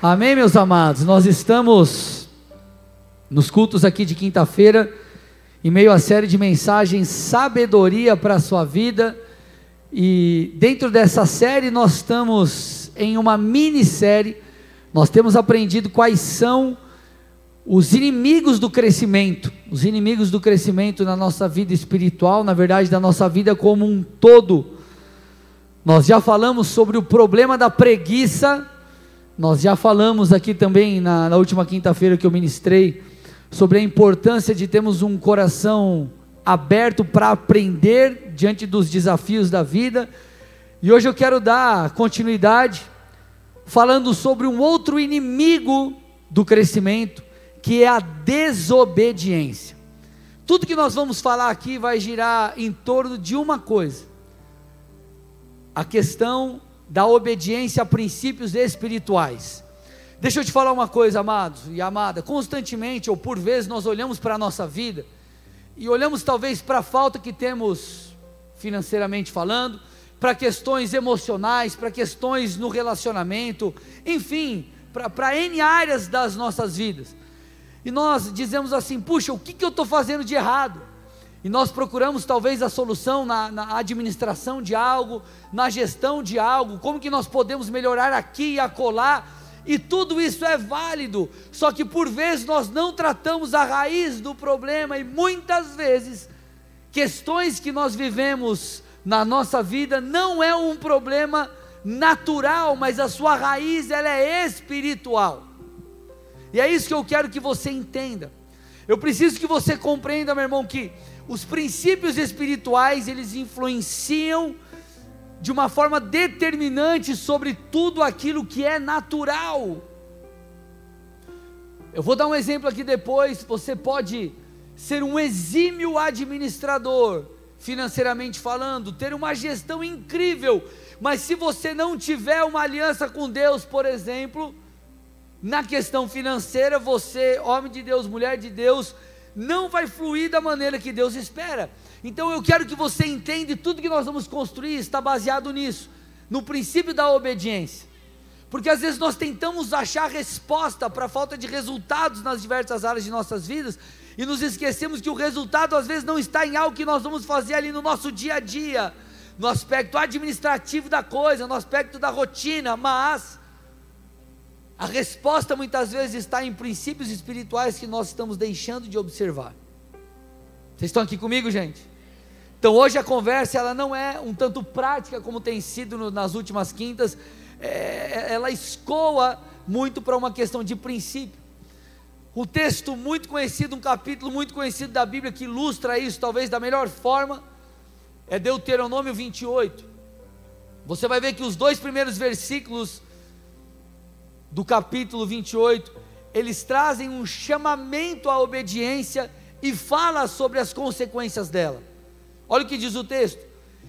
Amém, meus amados. Nós estamos nos cultos aqui de quinta-feira, em meio à série de mensagens Sabedoria para a sua vida. E dentro dessa série nós estamos em uma minissérie. Nós temos aprendido quais são os inimigos do crescimento, os inimigos do crescimento na nossa vida espiritual, na verdade, da nossa vida como um todo. Nós já falamos sobre o problema da preguiça, nós já falamos aqui também na, na última quinta-feira que eu ministrei sobre a importância de termos um coração aberto para aprender diante dos desafios da vida. E hoje eu quero dar continuidade falando sobre um outro inimigo do crescimento, que é a desobediência. Tudo que nós vamos falar aqui vai girar em torno de uma coisa: a questão da obediência a princípios espirituais. Deixa eu te falar uma coisa, amados e amada, constantemente ou por vezes nós olhamos para a nossa vida e olhamos talvez para a falta que temos financeiramente falando, para questões emocionais, para questões no relacionamento, enfim, para N áreas das nossas vidas. E nós dizemos assim: puxa, o que, que eu estou fazendo de errado? E nós procuramos talvez a solução na, na, administração de algo, na gestão de algo, como que nós podemos melhorar aqui e acolá, e tudo isso é válido, só que por vezes nós não tratamos a raiz do problema, e muitas vezes, questões que nós vivemos na nossa vida não é um problema natural, mas a sua raiz ela é espiritual. E é isso que eu quero que você entenda. Eu preciso que você compreenda, meu irmão, que os princípios espirituais, eles influenciam de uma forma determinante sobre tudo aquilo que é natural. Eu vou dar um exemplo aqui depois, você pode ser um exímio administrador, financeiramente falando, ter uma gestão incrível, mas se você não tiver uma aliança com Deus, por exemplo, na questão financeira, você, homem de Deus, mulher de Deus, não vai fluir da maneira que Deus espera. Então eu quero que você entenda, tudo que nós vamos construir está baseado nisso, no princípio da obediência. Porque às vezes nós tentamos achar resposta para a falta de resultados nas diversas áreas de nossas vidas e nos esquecemos que o resultado às vezes não está em algo que nós vamos fazer ali no nosso dia a dia, no aspecto administrativo da coisa, no aspecto da rotina, mas a resposta muitas vezes está em princípios espirituais que nós estamos deixando de observar. Vocês estão aqui comigo, gente? Então hoje a conversa ela não é um tanto prática como tem sido no, nas últimas quintas, é, é ela escoa muito para uma questão de princípio. Um texto muito conhecido, um capítulo muito conhecido da Bíblia que ilustra isso, talvez da melhor forma, é Deuteronômio 28. Você vai ver que os dois primeiros versículos do capítulo 28, eles trazem um chamamento à obediência e fala sobre as consequências dela. Olha o que diz o texto: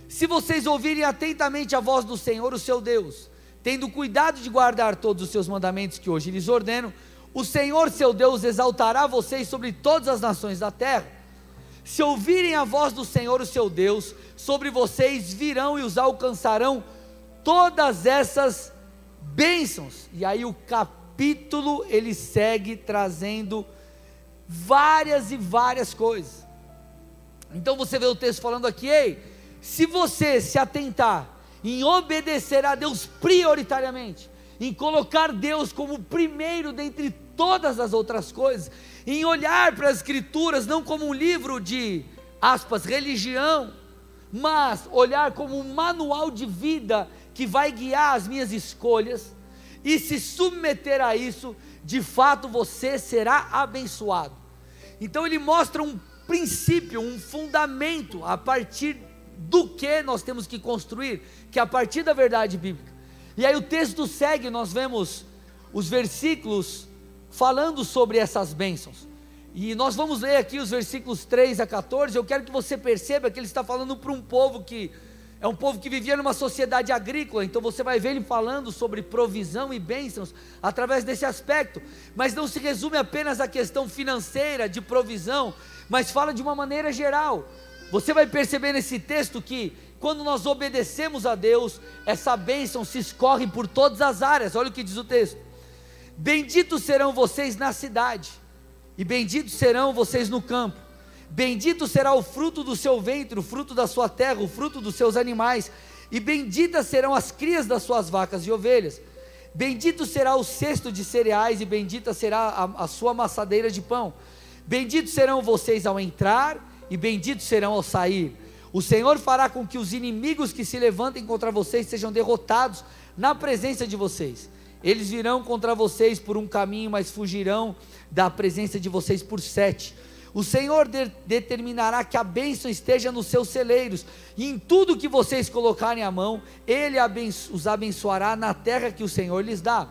Se vocês ouvirem atentamente a voz do Senhor, o seu Deus, tendo cuidado de guardar todos os seus mandamentos que hoje lhes ordeno, o Senhor seu Deus exaltará vocês sobre todas as nações da terra. Se ouvirem a voz do Senhor, o seu Deus, sobre vocês virão e os alcançarão todas essas bênçãos. E aí o capítulo ele segue trazendo várias e várias coisas. Então você vê o texto falando aqui, ei, se você se atentar em obedecer a Deus prioritariamente, em colocar Deus como primeiro dentre todas as outras coisas, em olhar para as Escrituras não como um livro de aspas, religião, mas olhar como um manual de vida que vai guiar as minhas escolhas, e se submeter a isso, de fato você será abençoado. Então ele mostra um princípio, um fundamento a partir do que nós temos que construir, que é a partir da verdade bíblica. E aí o texto segue, nós vemos os versículos falando sobre essas bênçãos. E nós vamos ler aqui os versículos 3 a 14. Eu quero que você perceba que ele está falando para um povo que é um povo que vivia numa sociedade agrícola, então você vai ver ele falando sobre provisão e bênçãos através desse aspecto, mas não se resume apenas à questão financeira de provisão, mas fala de uma maneira geral. Você vai perceber nesse texto que quando nós obedecemos a Deus, essa bênção se escorre por todas as áreas. Olha o que diz o texto: Benditos serão vocês na cidade, e benditos serão vocês no campo. Bendito será o fruto do seu ventre, o fruto da sua terra, o fruto dos seus animais, e benditas serão as crias das suas vacas e ovelhas. Bendito será o cesto de cereais, e bendita será a, a sua amassadeira de pão. Benditos serão vocês ao entrar, e benditos serão ao sair. O Senhor fará com que os inimigos que se levantem contra vocês sejam derrotados na presença de vocês. Eles virão contra vocês por um caminho, mas fugirão da presença de vocês por sete. O Senhor de, determinará que a bênção esteja nos seus celeiros, e em tudo que vocês colocarem a mão, Ele abenço, os abençoará na terra que o Senhor lhes dá.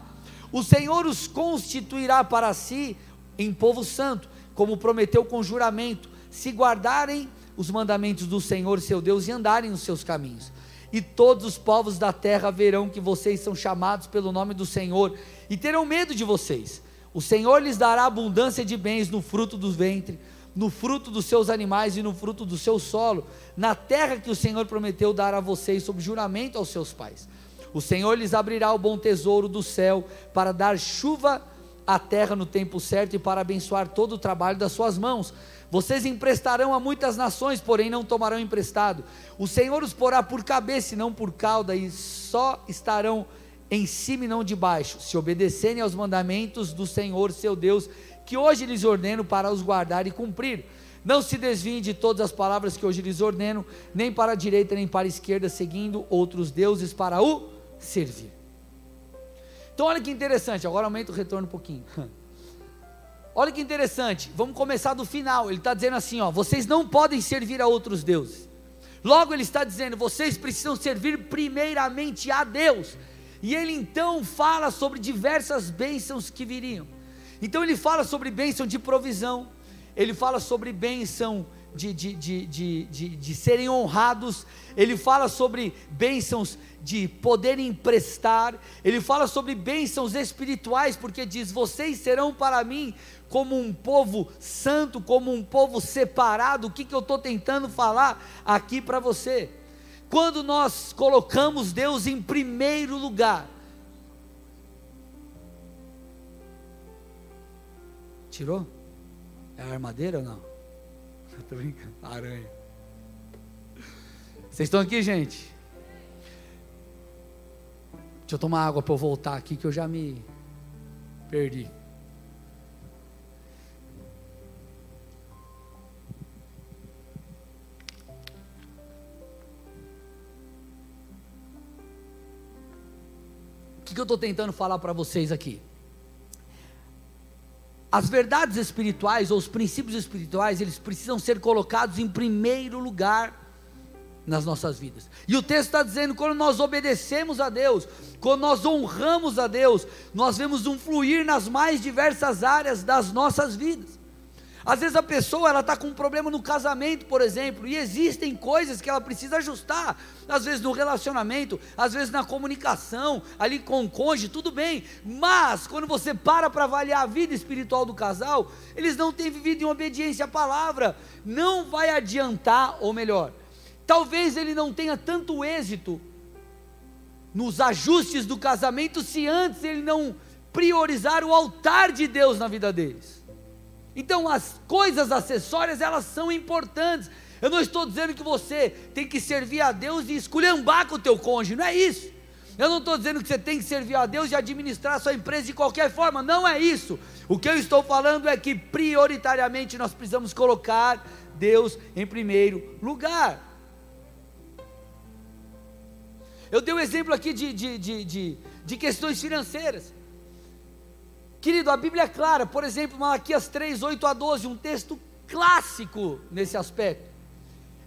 O Senhor os constituirá para si em povo santo, como prometeu com juramento, se guardarem os mandamentos do Senhor seu Deus e andarem nos seus caminhos. E todos os povos da terra verão que vocês são chamados pelo nome do Senhor e terão medo de vocês. O Senhor lhes dará abundância de bens no fruto do ventre, no fruto dos seus animais e no fruto do seu solo, na terra que o Senhor prometeu dar a vocês sob juramento aos seus pais. O Senhor lhes abrirá o bom tesouro do céu para dar chuva à terra no tempo certo e para abençoar todo o trabalho das suas mãos. Vocês emprestarão a muitas nações, porém não tomarão emprestado. O Senhor os porá por cabeça e não por cauda, e só estarão em cima e não debaixo, se obedecerem aos mandamentos do Senhor seu Deus que hoje lhes ordeno para os guardar e cumprir. Não se desviem de todas as palavras que hoje lhes ordeno, nem para a direita nem para a esquerda, seguindo outros deuses para o servir. Então, olha que interessante, agora aumenta o retorno um pouquinho. Olha que interessante, vamos começar do final. Ele está dizendo assim: ó, vocês não podem servir a outros deuses. Logo, ele está dizendo: vocês precisam servir primeiramente a Deus. E ele então fala sobre diversas bênçãos que viriam. Então ele fala sobre bênção de provisão, ele fala sobre bênção de, de, de, de, de, de serem honrados, ele fala sobre bênçãos de poder emprestar, ele fala sobre bênçãos espirituais, porque diz: Vocês serão para mim como um povo santo, como um povo separado. O que, que eu estou tentando falar aqui para você? Quando nós colocamos Deus em primeiro lugar, Tirou? É a armadeira ou não? Estou brincando. Aranha. Vocês estão aqui, gente? Deixa eu tomar água para eu voltar aqui que eu já me perdi. O que, que eu estou tentando falar para vocês aqui? As verdades espirituais ou os princípios espirituais, eles precisam ser colocados em primeiro lugar nas nossas vidas. E o texto está dizendo: quando nós obedecemos a Deus, quando nós honramos a Deus, nós vemos um fluir nas mais diversas áreas das nossas vidas. Às vezes a pessoa ela está com um problema no casamento, por exemplo, e existem coisas que ela precisa ajustar. Às vezes no relacionamento, às vezes na comunicação, ali com o cônjuge, tudo bem. Mas quando você para para avaliar a vida espiritual do casal, eles não têm vivido em obediência à palavra. Não vai adiantar, ou melhor, talvez ele não tenha tanto êxito nos ajustes do casamento se antes ele não priorizar o altar de Deus na vida deles. Então as coisas acessórias elas são importantes. Eu não estou dizendo que você tem que servir a Deus e esculhambar com o teu cônjuge, não é isso. Eu não estou dizendo que você tem que servir a Deus e administrar a sua empresa de qualquer forma, não é isso. O que eu estou falando é que prioritariamente nós precisamos colocar Deus em primeiro lugar. Eu dei um exemplo aqui de, de, de, de, de questões financeiras. Querido, a Bíblia é clara, por exemplo, Malaquias 3, 8 a 12, um texto clássico nesse aspecto.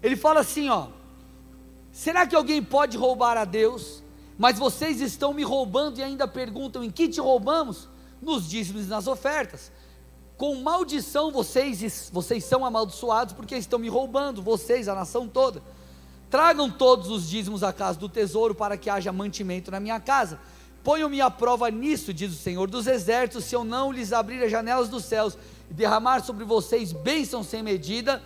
Ele fala assim: ó, será que alguém pode roubar a Deus? Mas vocês estão me roubando e ainda perguntam em que te roubamos? Nos dízimos e nas ofertas. Com maldição vocês, vocês são amaldiçoados porque estão me roubando, vocês, a nação toda. Tragam todos os dízimos à casa do tesouro para que haja mantimento na minha casa Ponham-me à prova nisso, diz o Senhor dos Exércitos, se eu não lhes abrir as janelas dos céus e derramar sobre vocês bênçãos sem medida,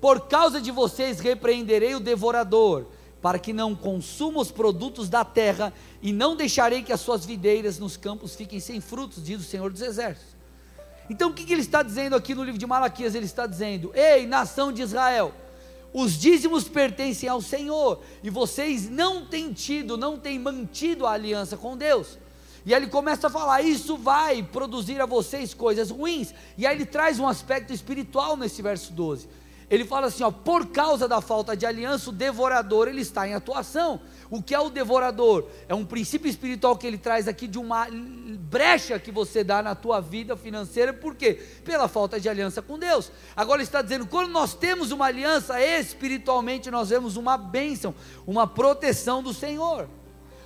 por causa de vocês repreenderei o devorador, para que não consuma os produtos da terra, e não deixarei que as suas videiras nos campos fiquem sem frutos, diz o Senhor dos Exércitos. Então o que ele está dizendo aqui no livro de Malaquias? Ele está dizendo: Ei, nação de Israel, os dízimos pertencem ao Senhor, e vocês não têm tido, não têm mantido a aliança com Deus. E aí ele começa a falar: Isso vai produzir a vocês coisas ruins. E aí ele traz um aspecto espiritual nesse verso 12 ele fala assim, ó, por causa da falta de aliança, o devorador ele está em atuação. O que é o devorador? É um princípio espiritual que ele traz aqui de uma brecha que você dá na tua vida financeira, por quê? Pela falta de aliança com Deus. Agora ele está dizendo, quando nós temos uma aliança espiritualmente, nós vemos uma bênção, uma proteção do Senhor.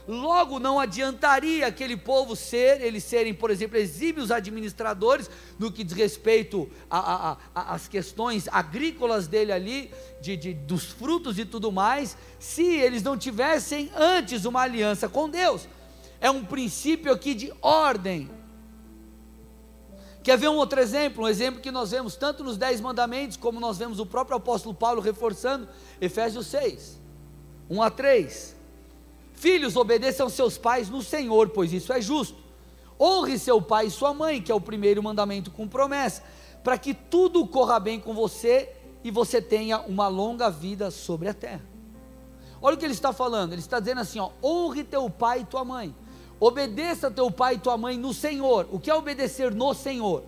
Logo, não adiantaria aquele povo ser, eles serem, por exemplo, exímios administradores no que diz respeito às questões agrícolas dele ali, de, de, dos frutos e tudo mais, se eles não tivessem antes uma aliança com Deus. É um princípio aqui de ordem. Quer ver um outro exemplo? Um exemplo que nós vemos tanto nos Dez Mandamentos, como nós vemos o próprio apóstolo Paulo reforçando, Efésios 6, 1 a 3. Filhos, obedeçam seus pais no Senhor, pois isso é justo. Honre seu pai e sua mãe, que é o primeiro mandamento com promessa, para que tudo corra bem com você e você tenha uma longa vida sobre a terra. Olha o que ele está falando, ele está dizendo assim: ó, honre teu pai e tua mãe, obedeça teu pai e tua mãe no Senhor. O que é obedecer no Senhor?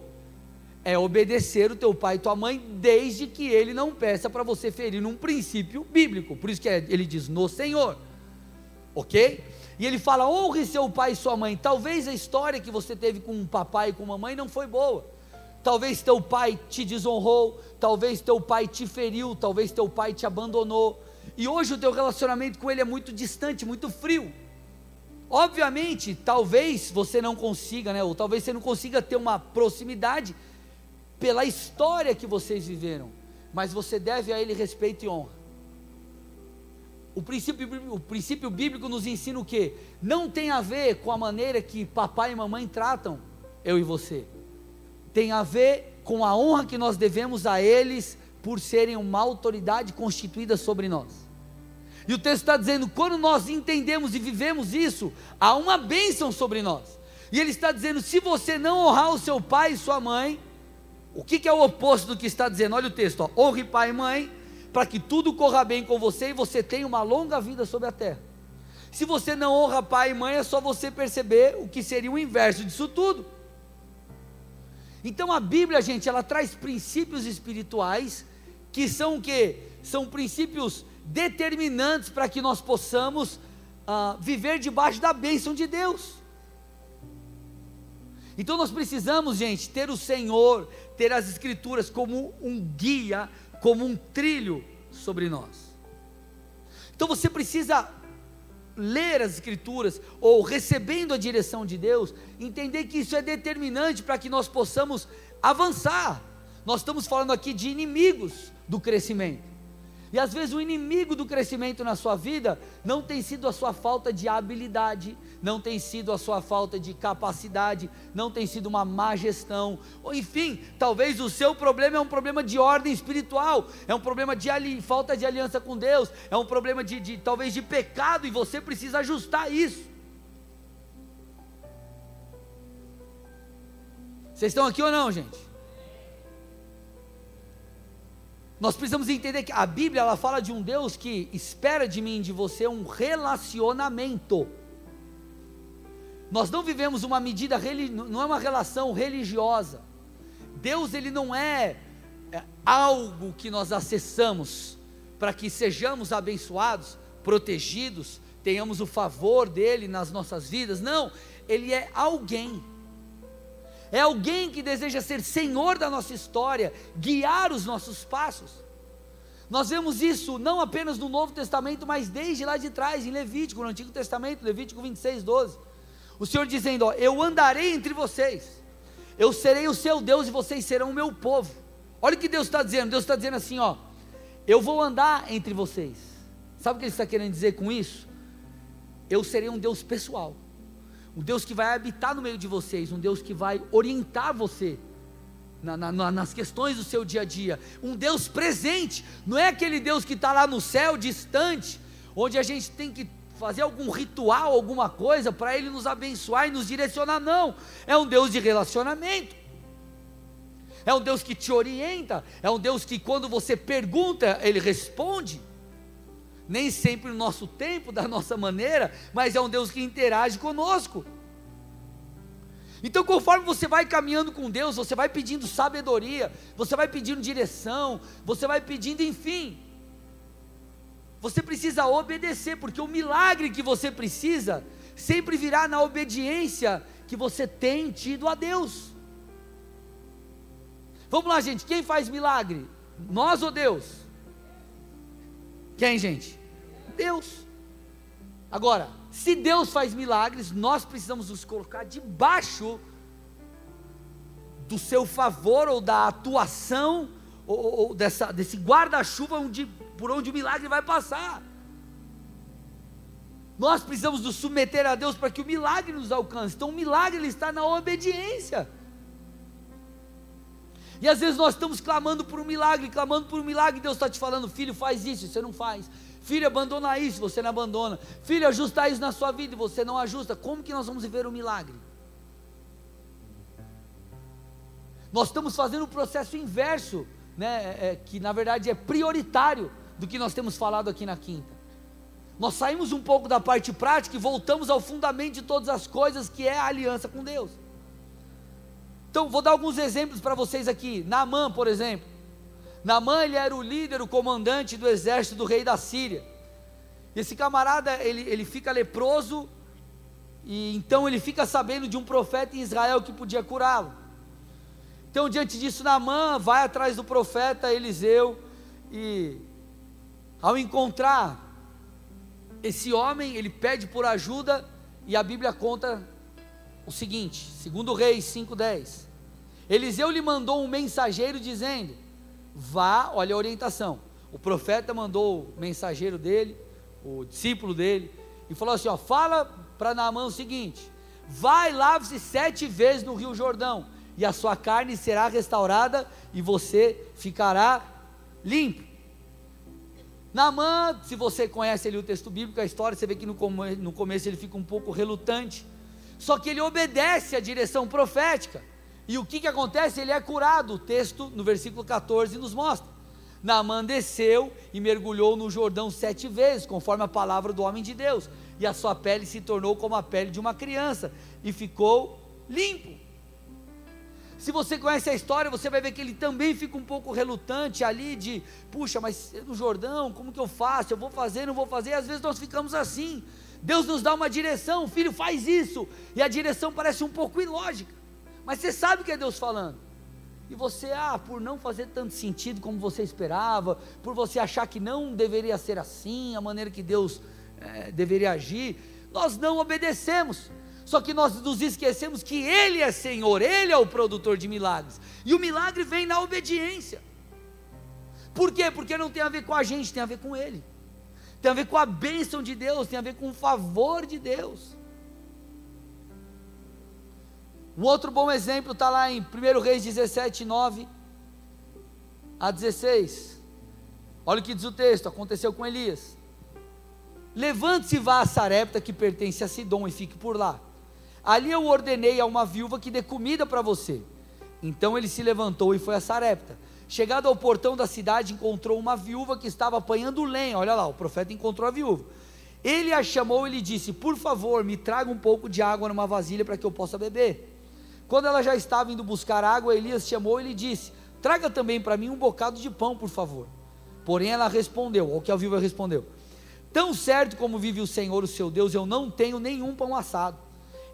É obedecer o teu pai e tua mãe, desde que ele não peça para você ferir um princípio bíblico. Por isso que é, ele diz no Senhor ok? E ele fala: honre seu pai e sua mãe. Talvez a história que você teve com um papai e com uma mãe não foi boa. Talvez teu pai te desonrou, talvez teu pai te feriu, talvez teu pai te abandonou. E hoje o teu relacionamento com ele é muito distante, muito frio. Obviamente, talvez você não consiga, né? Ou talvez você não consiga ter uma proximidade pela história que vocês viveram, mas você deve a ele respeito e honra. O princípio, o princípio bíblico nos ensina o que? Não tem a ver com a maneira que papai e mamãe tratam eu e você. Tem a ver com a honra que nós devemos a eles por serem uma autoridade constituída sobre nós. E o texto está dizendo: quando nós entendemos e vivemos isso, há uma bênção sobre nós. E ele está dizendo: se você não honrar o seu pai e sua mãe, o que, que é o oposto do que está dizendo? Olha o texto: ó, honre pai e mãe, para que tudo corra bem com você e você tenha uma longa vida sobre a terra. Se você não honra pai e mãe, é só você perceber o que seria o inverso disso tudo. Então a Bíblia, gente, ela traz princípios espirituais que são o que? São princípios determinantes para que nós possamos ah, viver debaixo da bênção de Deus. Então nós precisamos, gente, ter o Senhor, ter as Escrituras como um guia como um trilho sobre nós. Então você precisa ler as Escrituras ou recebendo a direção de Deus, entender que isso é determinante para que nós possamos avançar. Nós estamos falando aqui de inimigos do crescimento. E às vezes o inimigo do crescimento na sua vida não tem sido a sua falta de habilidade, não tem sido a sua falta de capacidade, não tem sido uma má gestão, ou enfim, talvez o seu problema é um problema de ordem espiritual, é um problema de ali, falta de aliança com Deus, é um problema de, de talvez de pecado e você precisa ajustar isso. Vocês estão aqui ou não, gente? Nós precisamos entender que a Bíblia ela fala de um Deus que espera de mim e de você um relacionamento. Nós não vivemos uma medida não é uma relação religiosa. Deus ele não é, é algo que nós acessamos para que sejamos abençoados, protegidos, tenhamos o favor dele nas nossas vidas. Não, ele é alguém é alguém que deseja ser senhor da nossa história, guiar os nossos passos. Nós vemos isso não apenas no Novo Testamento, mas desde lá de trás, em Levítico, no Antigo Testamento, Levítico 26, 12. O Senhor dizendo: ó, Eu andarei entre vocês, eu serei o seu Deus e vocês serão o meu povo. Olha o que Deus está dizendo: Deus está dizendo assim: ó, Eu vou andar entre vocês. Sabe o que Ele está querendo dizer com isso? Eu serei um Deus pessoal um Deus que vai habitar no meio de vocês, um Deus que vai orientar você na, na, nas questões do seu dia a dia, um Deus presente, não é aquele Deus que está lá no céu, distante, onde a gente tem que fazer algum ritual, alguma coisa para Ele nos abençoar e nos direcionar. Não, é um Deus de relacionamento. É um Deus que te orienta, é um Deus que quando você pergunta, Ele responde. Nem sempre no nosso tempo, da nossa maneira, mas é um Deus que interage conosco. Então, conforme você vai caminhando com Deus, você vai pedindo sabedoria, você vai pedindo direção, você vai pedindo, enfim. Você precisa obedecer, porque o milagre que você precisa sempre virá na obediência que você tem tido a Deus. Vamos lá, gente, quem faz milagre? Nós ou Deus? Quem, gente? Deus. Agora, se Deus faz milagres, nós precisamos nos colocar debaixo do seu favor ou da atuação ou, ou dessa, desse guarda-chuva por onde o milagre vai passar. Nós precisamos nos submeter a Deus para que o milagre nos alcance. Então o milagre ele está na obediência. E às vezes nós estamos clamando por um milagre, clamando por um milagre, Deus está te falando, filho, faz isso, você não faz. Filho, abandona isso, você não abandona. Filho, ajusta isso na sua vida e você não ajusta. Como que nós vamos viver um milagre? Nós estamos fazendo o processo inverso, né, é, é, que na verdade é prioritário do que nós temos falado aqui na quinta. Nós saímos um pouco da parte prática e voltamos ao fundamento de todas as coisas, que é a aliança com Deus. Então, vou dar alguns exemplos para vocês aqui. Naamã, por exemplo. Naamã ele era o líder, o comandante do exército do rei da Síria. Esse camarada ele, ele fica leproso e então ele fica sabendo de um profeta em Israel que podia curá-lo. Então diante disso Naamã vai atrás do profeta Eliseu e ao encontrar esse homem ele pede por ajuda e a Bíblia conta o seguinte, segundo Reis 5:10. Eliseu lhe mandou um mensageiro dizendo: vá, olha a orientação. O profeta mandou o mensageiro dele, o discípulo dele, e falou assim: ó, fala para Naamã o seguinte: vai, lave-se sete vezes no Rio Jordão, e a sua carne será restaurada, e você ficará limpo. Naamã, se você conhece ali o texto bíblico, a história, você vê que no, no começo ele fica um pouco relutante, só que ele obedece à direção profética. E o que, que acontece? Ele é curado. O texto no versículo 14 nos mostra. Naamã desceu e mergulhou no Jordão sete vezes, conforme a palavra do homem de Deus, e a sua pele se tornou como a pele de uma criança, e ficou limpo. Se você conhece a história, você vai ver que ele também fica um pouco relutante ali de, puxa, mas no Jordão, como que eu faço? Eu vou fazer, não vou fazer? Às vezes nós ficamos assim. Deus nos dá uma direção, filho, faz isso, e a direção parece um pouco ilógica. Mas você sabe que é Deus falando. E você, ah, por não fazer tanto sentido como você esperava, por você achar que não deveria ser assim, a maneira que Deus é, deveria agir, nós não obedecemos. Só que nós nos esquecemos que Ele é Senhor, Ele é o produtor de milagres. E o milagre vem na obediência. Por quê? Porque não tem a ver com a gente, tem a ver com Ele. Tem a ver com a bênção de Deus, tem a ver com o favor de Deus. Um outro bom exemplo está lá em 1 Reis 17, 9 a 16. Olha o que diz o texto: aconteceu com Elias. Levante-se e vá a Sarepta, que pertence a Sidom, e fique por lá. Ali eu ordenei a uma viúva que dê comida para você. Então ele se levantou e foi a Sarepta. Chegado ao portão da cidade, encontrou uma viúva que estava apanhando lenha. Olha lá, o profeta encontrou a viúva. Ele a chamou e lhe disse: Por favor, me traga um pouco de água numa vasilha para que eu possa beber. Quando ela já estava indo buscar água, Elias chamou e lhe disse: Traga também para mim um bocado de pão, por favor. Porém ela respondeu, ou que a viúva respondeu: Tão certo como vive o Senhor, o seu Deus, eu não tenho nenhum pão assado.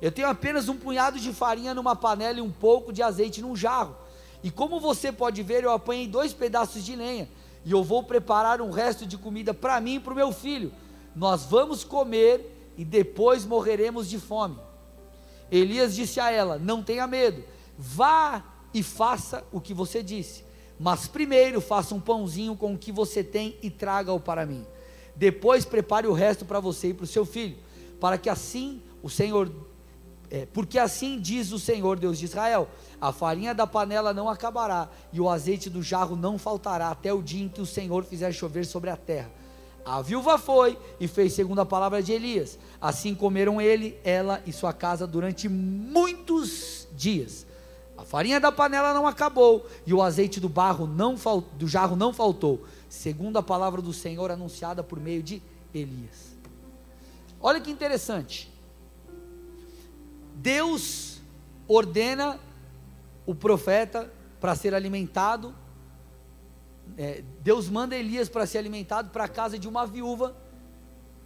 Eu tenho apenas um punhado de farinha numa panela e um pouco de azeite num jarro. E como você pode ver, eu apanhei dois pedaços de lenha. E eu vou preparar um resto de comida para mim e para o meu filho. Nós vamos comer e depois morreremos de fome. Elias disse a ela: Não tenha medo, vá e faça o que você disse. Mas primeiro faça um pãozinho com o que você tem e traga-o para mim. Depois prepare o resto para você e para o seu filho, para que assim o Senhor, é, porque assim diz o Senhor Deus de Israel: a farinha da panela não acabará e o azeite do jarro não faltará até o dia em que o Senhor fizer chover sobre a terra. A viúva foi e fez segundo a palavra de Elias. Assim comeram ele, ela e sua casa durante muitos dias. A farinha da panela não acabou e o azeite do barro não do jarro não faltou, segundo a palavra do Senhor anunciada por meio de Elias. Olha que interessante. Deus ordena o profeta para ser alimentado. É, Deus manda Elias para ser alimentado para a casa de uma viúva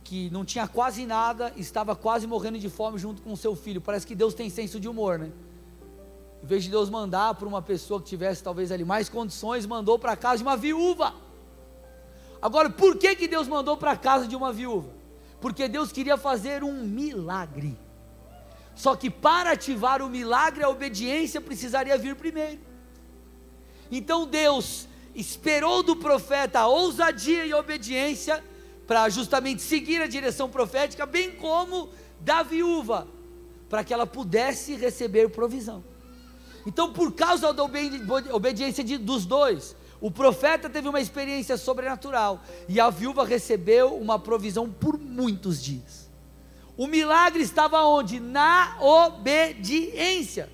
que não tinha quase nada, estava quase morrendo de fome junto com seu filho. Parece que Deus tem senso de humor, né? Em vez de Deus mandar para uma pessoa que tivesse talvez ali mais condições, mandou para a casa de uma viúva. Agora, por que, que Deus mandou para a casa de uma viúva? Porque Deus queria fazer um milagre. Só que para ativar o milagre, a obediência precisaria vir primeiro. Então Deus esperou do profeta a ousadia e a obediência para justamente seguir a direção profética, bem como da viúva, para que ela pudesse receber provisão. Então, por causa da obediência de, dos dois, o profeta teve uma experiência sobrenatural e a viúva recebeu uma provisão por muitos dias. O milagre estava onde? Na obediência.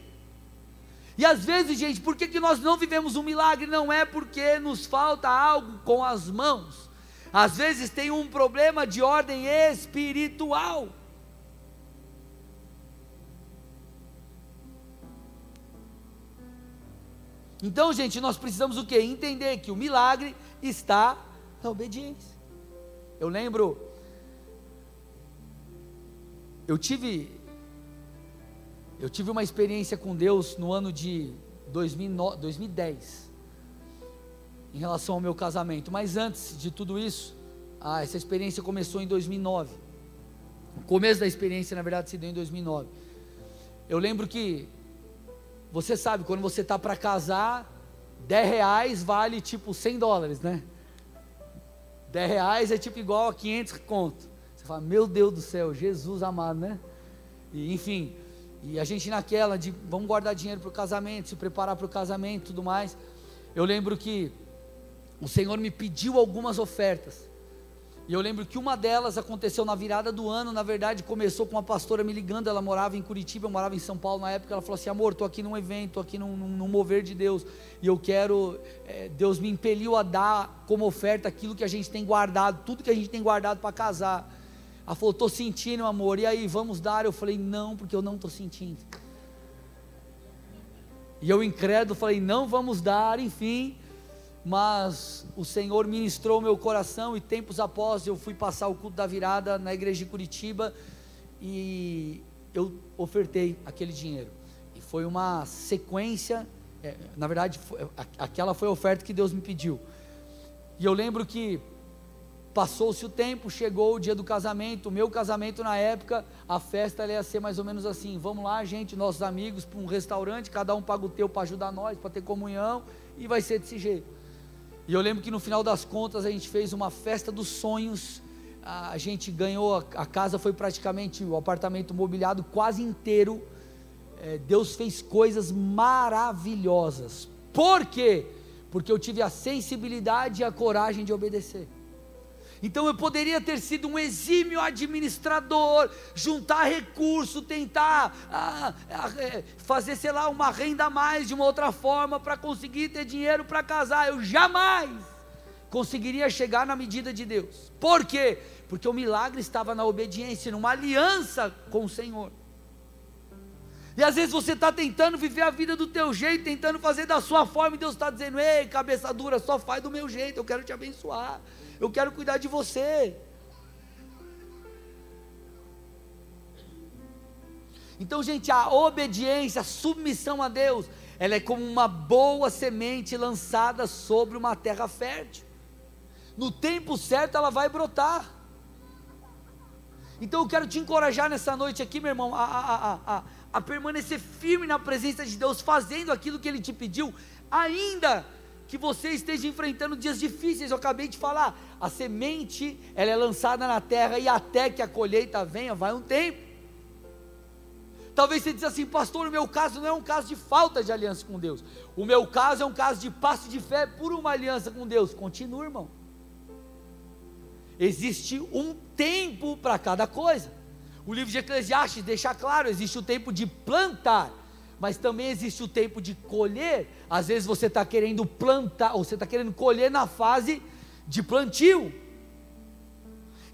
E às vezes, gente, por que, que nós não vivemos um milagre? Não é porque nos falta algo com as mãos. Às vezes tem um problema de ordem espiritual. Então, gente, nós precisamos o que? Entender que o milagre está na obediência. Eu lembro, eu tive, eu tive uma experiência com Deus no ano de 2009, 2010, em relação ao meu casamento. Mas antes de tudo isso, ah, essa experiência começou em 2009. O começo da experiência, na verdade, se deu em 2009. Eu lembro que você sabe, quando você está para casar, 10 reais vale tipo 100 dólares, né? 10 reais é tipo igual a 500 conto. Você fala, meu Deus do céu, Jesus amado, né? E, enfim, e a gente naquela de vamos guardar dinheiro para o casamento, se preparar para o casamento e tudo mais. Eu lembro que o Senhor me pediu algumas ofertas. E eu lembro que uma delas aconteceu na virada do ano, na verdade começou com uma pastora me ligando, ela morava em Curitiba, eu morava em São Paulo na época, ela falou assim, amor, estou aqui num evento, estou aqui num, num, mover de Deus, e eu quero, é, Deus me impeliu a dar como oferta aquilo que a gente tem guardado, tudo que a gente tem guardado para casar, ela falou, estou sentindo amor, e aí, vamos dar? Eu falei, não, porque eu não estou sentindo, e eu incrédulo falei, não vamos dar, enfim, mas o Senhor ministrou meu coração e tempos após eu fui passar o culto da virada na igreja de Curitiba e eu ofertei aquele dinheiro. E foi uma sequência, é, na verdade, foi, aquela foi a oferta que Deus me pediu. E eu lembro que passou-se o tempo, chegou o dia do casamento, o meu casamento na época, a festa ia ser mais ou menos assim: vamos lá, gente, nossos amigos, para um restaurante, cada um paga o teu para ajudar nós, para ter comunhão, e vai ser desse jeito. E eu lembro que no final das contas a gente fez uma festa dos sonhos. A gente ganhou, a casa foi praticamente o apartamento mobiliado quase inteiro. É, Deus fez coisas maravilhosas. Por quê? Porque eu tive a sensibilidade e a coragem de obedecer. Então eu poderia ter sido um exímio administrador, juntar recurso, tentar ah, ah, é, fazer, sei lá, uma renda a mais de uma outra forma para conseguir ter dinheiro para casar. Eu jamais conseguiria chegar na medida de Deus. Por quê? Porque o milagre estava na obediência, numa aliança com o Senhor. E às vezes você está tentando viver a vida do teu jeito, tentando fazer da sua forma, e Deus está dizendo: Ei, cabeça dura, só faz do meu jeito, eu quero te abençoar eu quero cuidar de você. Então, gente, a obediência, a submissão a Deus, ela é como uma boa semente lançada sobre uma terra fértil. No tempo certo ela vai brotar. Então eu quero te encorajar nessa noite aqui, meu irmão, a, a, a, a, permanecer firme na presença de Deus, fazendo aquilo que Ele te pediu, ainda que você esteja enfrentando dias difíceis. Eu acabei de falar, a semente ela é lançada na terra e até que a colheita venha, vai um tempo. Talvez você diz assim, pastor, o meu caso não é um caso de falta de aliança com Deus. O meu caso é um caso de passo de fé por uma aliança com Deus. Continua, irmão. Existe um tempo para cada coisa. O livro de Eclesiastes deixa claro: existe o tempo de plantar, mas também existe o tempo de colher. Às vezes você está querendo plantar, ou você está querendo colher na fase de plantio.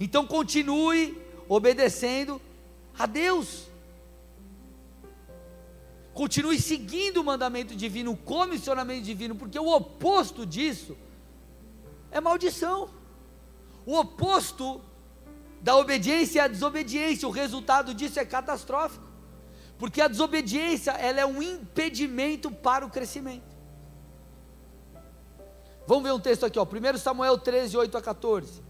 Então continue obedecendo a Deus. Continue seguindo o mandamento divino, o comissionamento divino, porque o oposto disso é maldição. O oposto da obediência é a desobediência. O resultado disso é catastrófico. Porque a desobediência, ela é um impedimento para o crescimento. Vamos ver um texto aqui, ó. 1 Samuel 13, 8 a 14.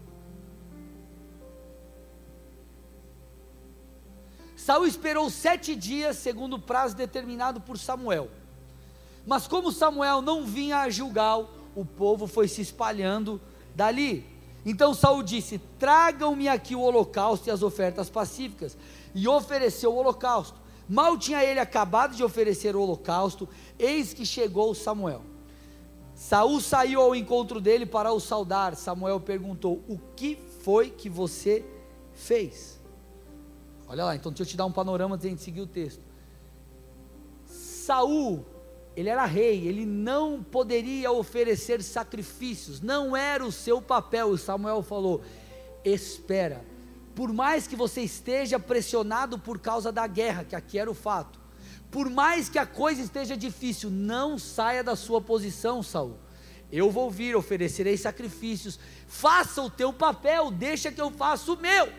Saul esperou sete dias, segundo o prazo determinado por Samuel. Mas como Samuel não vinha a Gilgal, o povo foi se espalhando dali. Então Saul disse: Tragam-me aqui o holocausto e as ofertas pacíficas. E ofereceu o holocausto. Mal tinha ele acabado de oferecer o holocausto, eis que chegou Samuel. Saul saiu ao encontro dele para o saudar. Samuel perguntou: O que foi que você fez? Olha lá, então deixa eu te dar um panorama antes de seguir o texto. Saul ele era rei, ele não poderia oferecer sacrifícios, não era o seu papel. E Samuel falou: espera, por mais que você esteja pressionado por causa da guerra, que aqui era o fato, por mais que a coisa esteja difícil, não saia da sua posição, Saul. Eu vou vir, oferecerei sacrifícios, faça o teu papel, deixa que eu faça o meu.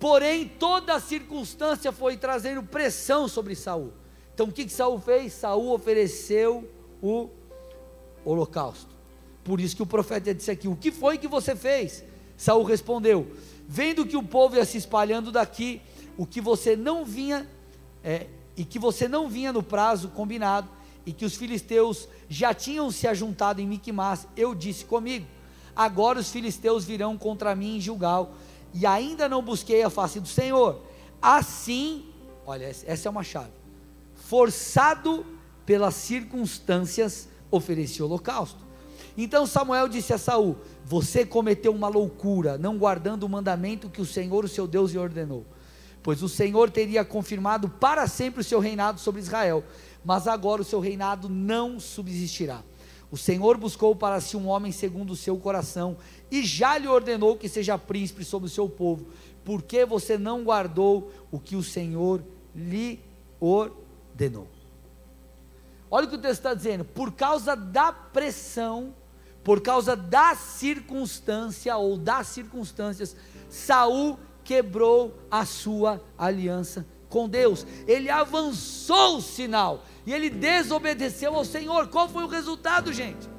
Porém, toda circunstância foi trazendo pressão sobre Saul. Então o que, que Saul fez? Saul ofereceu o holocausto. Por isso que o profeta disse aqui: O que foi que você fez? Saul respondeu: Vendo que o povo ia se espalhando daqui, o que você não vinha, é, e que você não vinha no prazo combinado, e que os filisteus já tinham se ajuntado em Miquimás, eu disse comigo: Agora os filisteus virão contra mim em Gilgal, e ainda não busquei a face do Senhor. Assim, olha, essa é uma chave forçado pelas circunstâncias, oferecia holocausto. Então Samuel disse a Saul: Você cometeu uma loucura, não guardando o mandamento que o Senhor, o seu Deus, lhe ordenou. Pois o Senhor teria confirmado para sempre o seu reinado sobre Israel, mas agora o seu reinado não subsistirá. O Senhor buscou para si um homem segundo o seu coração, e já lhe ordenou que seja príncipe sobre o seu povo, porque você não guardou o que o Senhor lhe ordenou. Olha o que o texto está dizendo: por causa da pressão, por causa da circunstância ou das circunstâncias, Saul quebrou a sua aliança com Deus. Ele avançou o sinal e ele desobedeceu ao Senhor. Qual foi o resultado, gente?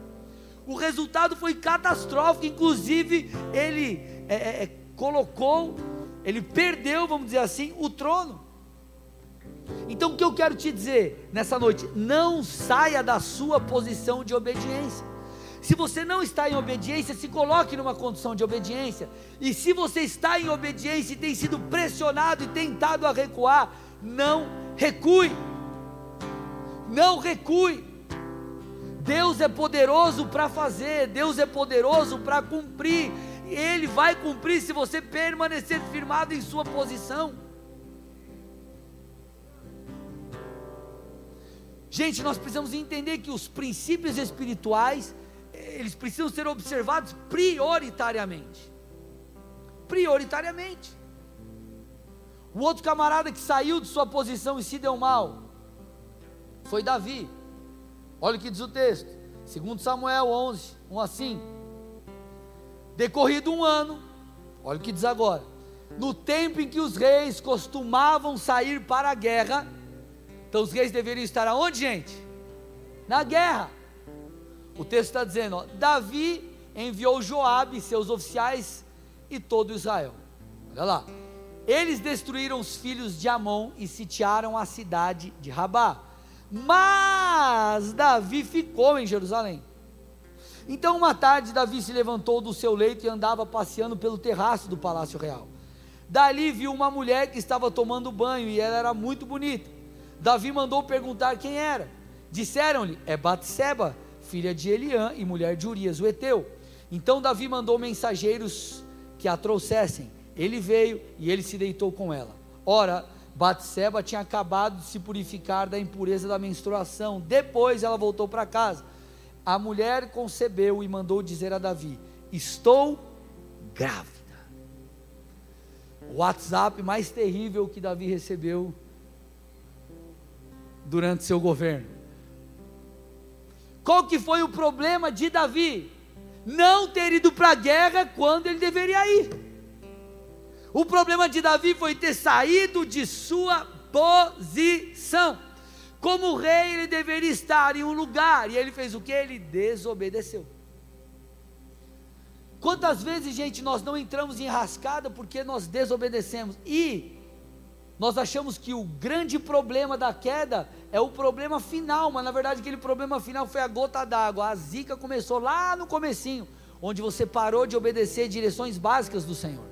O resultado foi catastrófico. Inclusive, ele é, é, é colocou, ele perdeu, vamos dizer assim, o trono. Então o que eu quero te dizer nessa noite? Não saia da sua posição de obediência. Se você não está em obediência, se coloque numa condição de obediência. E se você está em obediência e tem sido pressionado e tentado a recuar, não recue. Não recue. Deus é poderoso para fazer, Deus é poderoso para cumprir. Ele vai cumprir se você permanecer firmado em sua posição. Gente, nós precisamos entender que os princípios espirituais, eles precisam ser observados prioritariamente. Prioritariamente. O outro camarada que saiu de sua posição e se deu mal foi Davi. Olha o que diz o texto, segundo Samuel 11, 1 assim. Decorrido um ano, olha o que diz agora. No tempo em que os reis costumavam sair para a guerra, então os reis deveriam estar aonde, gente? Na guerra. O texto está dizendo: ó, Davi enviou Joabe, seus oficiais e todo Israel. Olha lá. Eles destruíram os filhos de Amon e sitiaram a cidade de Rabá. Mas Davi ficou em Jerusalém. Então, uma tarde, Davi se levantou do seu leito e andava passeando pelo terraço do palácio real. Dali viu uma mulher que estava tomando banho e ela era muito bonita. Davi mandou perguntar quem era. Disseram-lhe: É Batseba, filha de Eliã e mulher de Urias, o Eteu. Então Davi mandou mensageiros que a trouxessem. Ele veio e ele se deitou com ela. Ora, Batseba tinha acabado de se purificar da impureza da menstruação. Depois ela voltou para casa. A mulher concebeu e mandou dizer a Davi: Estou grávida. O WhatsApp mais terrível que Davi recebeu durante seu governo. Qual que foi o problema de Davi? Não ter ido para a guerra quando ele deveria ir. O problema de Davi foi ter saído de sua posição. Como rei, ele deveria estar em um lugar, e ele fez o que? Ele desobedeceu. Quantas vezes, gente, nós não entramos em rascada porque nós desobedecemos? E nós achamos que o grande problema da queda é o problema final, mas na verdade aquele problema final foi a gota d'água. A zica começou lá no comecinho, onde você parou de obedecer direções básicas do Senhor.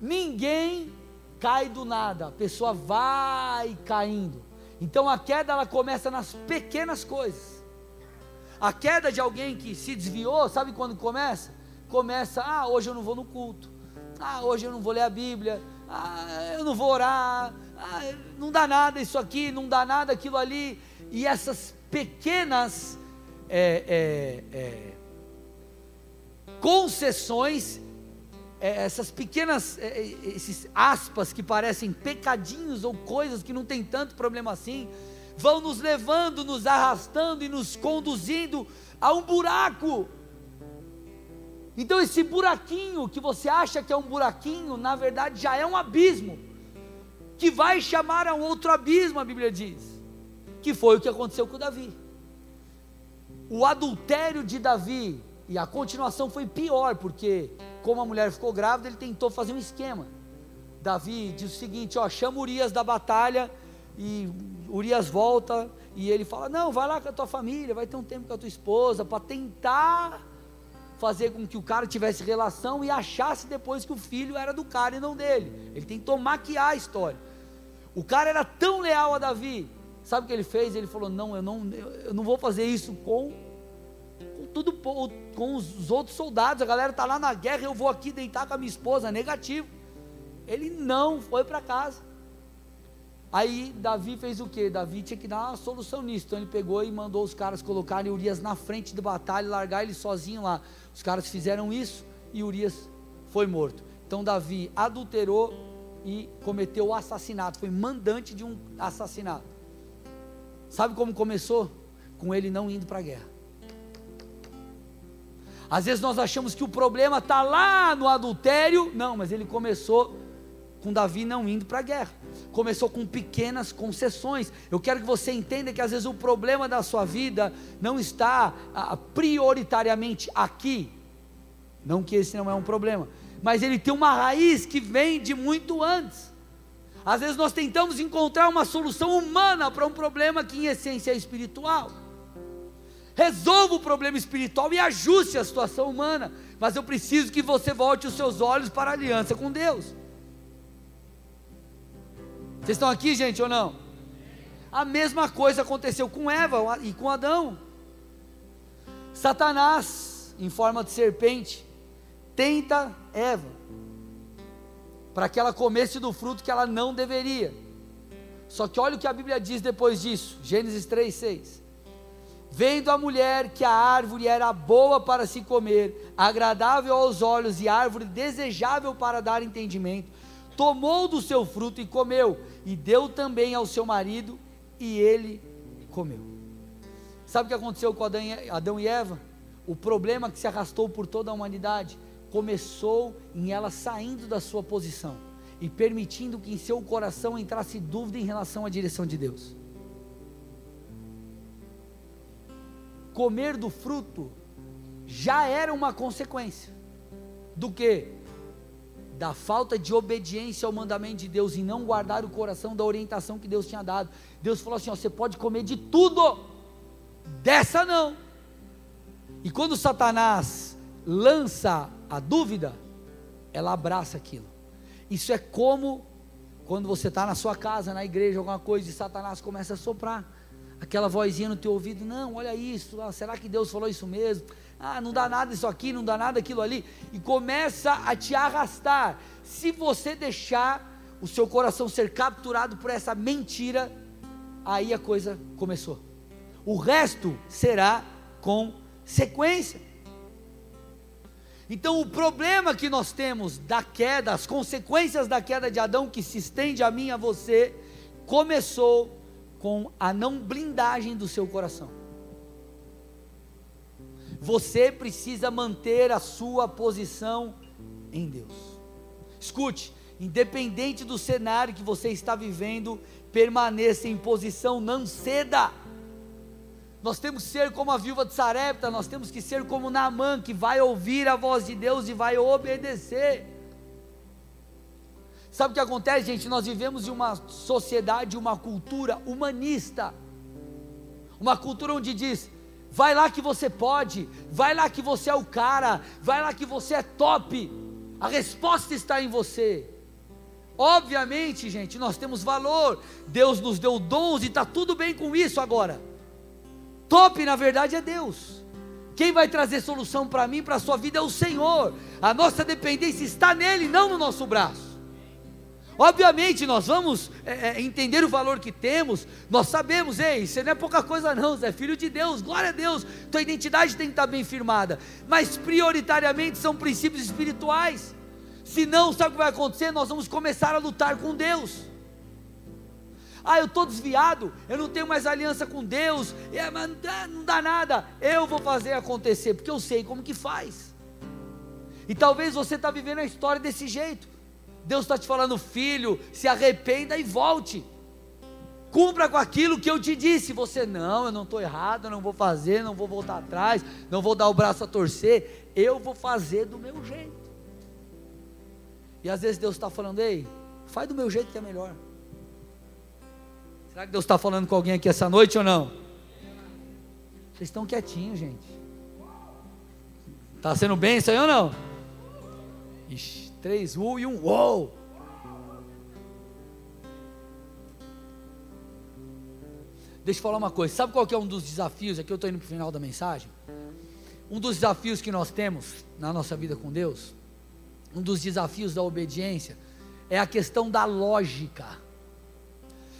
Ninguém cai do nada, a pessoa vai caindo. Então a queda ela começa nas pequenas coisas. A queda de alguém que se desviou, sabe quando começa? Começa, ah, hoje eu não vou no culto. Ah, hoje eu não vou ler a Bíblia. Ah, eu não vou orar. Ah, não dá nada isso aqui, não dá nada aquilo ali. E essas pequenas é, é, é, concessões é, essas pequenas, é, é, esses aspas que parecem pecadinhos ou coisas que não tem tanto problema assim, vão nos levando, nos arrastando e nos conduzindo a um buraco. Então, esse buraquinho que você acha que é um buraquinho, na verdade já é um abismo, que vai chamar a um outro abismo, a Bíblia diz, que foi o que aconteceu com Davi. O adultério de Davi, e a continuação foi pior, porque como a mulher ficou grávida, ele tentou fazer um esquema. Davi diz o seguinte: ó, chama Urias da batalha e Urias volta e ele fala: não, vai lá com a tua família, vai ter um tempo com a tua esposa para tentar fazer com que o cara tivesse relação e achasse depois que o filho era do cara e não dele. Ele tentou maquiar a história. O cara era tão leal a Davi, sabe o que ele fez? Ele falou: não, eu não, eu não vou fazer isso com tudo com os outros soldados, a galera está lá na guerra, eu vou aqui deitar com a minha esposa, negativo. Ele não foi para casa. Aí Davi fez o que? Davi tinha que dar uma solução nisso. Então ele pegou e mandou os caras colocarem Urias na frente da batalha e largar ele sozinho lá. Os caras fizeram isso e Urias foi morto. Então Davi adulterou e cometeu o assassinato. Foi mandante de um assassinato. Sabe como começou? Com ele não indo para a guerra. Às vezes nós achamos que o problema está lá no adultério. Não, mas ele começou com Davi não indo para a guerra. Começou com pequenas concessões. Eu quero que você entenda que às vezes o problema da sua vida não está ah, prioritariamente aqui. Não que esse não é um problema, mas ele tem uma raiz que vem de muito antes. Às vezes nós tentamos encontrar uma solução humana para um problema que em essência é espiritual resolva o problema espiritual e ajuste a situação humana, mas eu preciso que você volte os seus olhos para a aliança com Deus. Vocês estão aqui, gente, ou não? A mesma coisa aconteceu com Eva e com Adão. Satanás, em forma de serpente, tenta Eva para que ela comesse do fruto que ela não deveria. Só que olha o que a Bíblia diz depois disso, Gênesis 3:6. Vendo a mulher que a árvore era boa para se comer, agradável aos olhos e árvore desejável para dar entendimento, tomou do seu fruto e comeu, e deu também ao seu marido, e ele comeu. Sabe o que aconteceu com Adão e Eva? O problema que se arrastou por toda a humanidade começou em ela saindo da sua posição e permitindo que em seu coração entrasse dúvida em relação à direção de Deus. comer do fruto já era uma consequência do que? Da falta de obediência ao mandamento de Deus e não guardar o coração da orientação que Deus tinha dado. Deus falou assim: ó, você pode comer de tudo, dessa não. E quando Satanás lança a dúvida, ela abraça aquilo. Isso é como quando você está na sua casa, na igreja, alguma coisa, e Satanás começa a soprar aquela vozinha no teu ouvido, não, olha isso, ah, será que Deus falou isso mesmo? Ah, não dá nada isso aqui, não dá nada aquilo ali, e começa a te arrastar. Se você deixar o seu coração ser capturado por essa mentira, aí a coisa começou. O resto será consequência. Então, o problema que nós temos da queda, as consequências da queda de Adão, que se estende a mim e a você, começou com a não blindagem do seu coração. Você precisa manter a sua posição em Deus. Escute, independente do cenário que você está vivendo, permaneça em posição, não ceda. Nós temos que ser como a viúva de Sarepta, nós temos que ser como Naamã, que vai ouvir a voz de Deus e vai obedecer. Sabe o que acontece, gente? Nós vivemos em uma sociedade, uma cultura humanista. Uma cultura onde diz: vai lá que você pode, vai lá que você é o cara, vai lá que você é top. A resposta está em você. Obviamente, gente, nós temos valor. Deus nos deu dons e está tudo bem com isso agora. Top, na verdade, é Deus. Quem vai trazer solução para mim, para a sua vida, é o Senhor. A nossa dependência está nele, não no nosso braço. Obviamente, nós vamos é, é, entender o valor que temos, nós sabemos, ei, você não é pouca coisa, não, você é filho de Deus, glória a Deus, tua identidade tem que estar bem firmada, mas prioritariamente são princípios espirituais, senão, sabe o que vai acontecer? Nós vamos começar a lutar com Deus. Ah, eu estou desviado, eu não tenho mais aliança com Deus, é, mas não dá nada. Eu vou fazer acontecer, porque eu sei como que faz. E talvez você está vivendo a história desse jeito. Deus está te falando, filho, se arrependa e volte. Cumpra com aquilo que eu te disse. Você, não, eu não estou errado, eu não vou fazer, não vou voltar atrás, não vou dar o braço a torcer. Eu vou fazer do meu jeito. E às vezes Deus está falando, ei, faz do meu jeito que é melhor. Será que Deus está falando com alguém aqui essa noite ou não? Vocês estão quietinhos, gente. Está sendo bem isso aí ou não? Ixi, três uh e um uou. Deixa eu falar uma coisa. Sabe qual que é um dos desafios? Aqui eu estou indo para o final da mensagem. Um dos desafios que nós temos na nossa vida com Deus, um dos desafios da obediência, é a questão da lógica.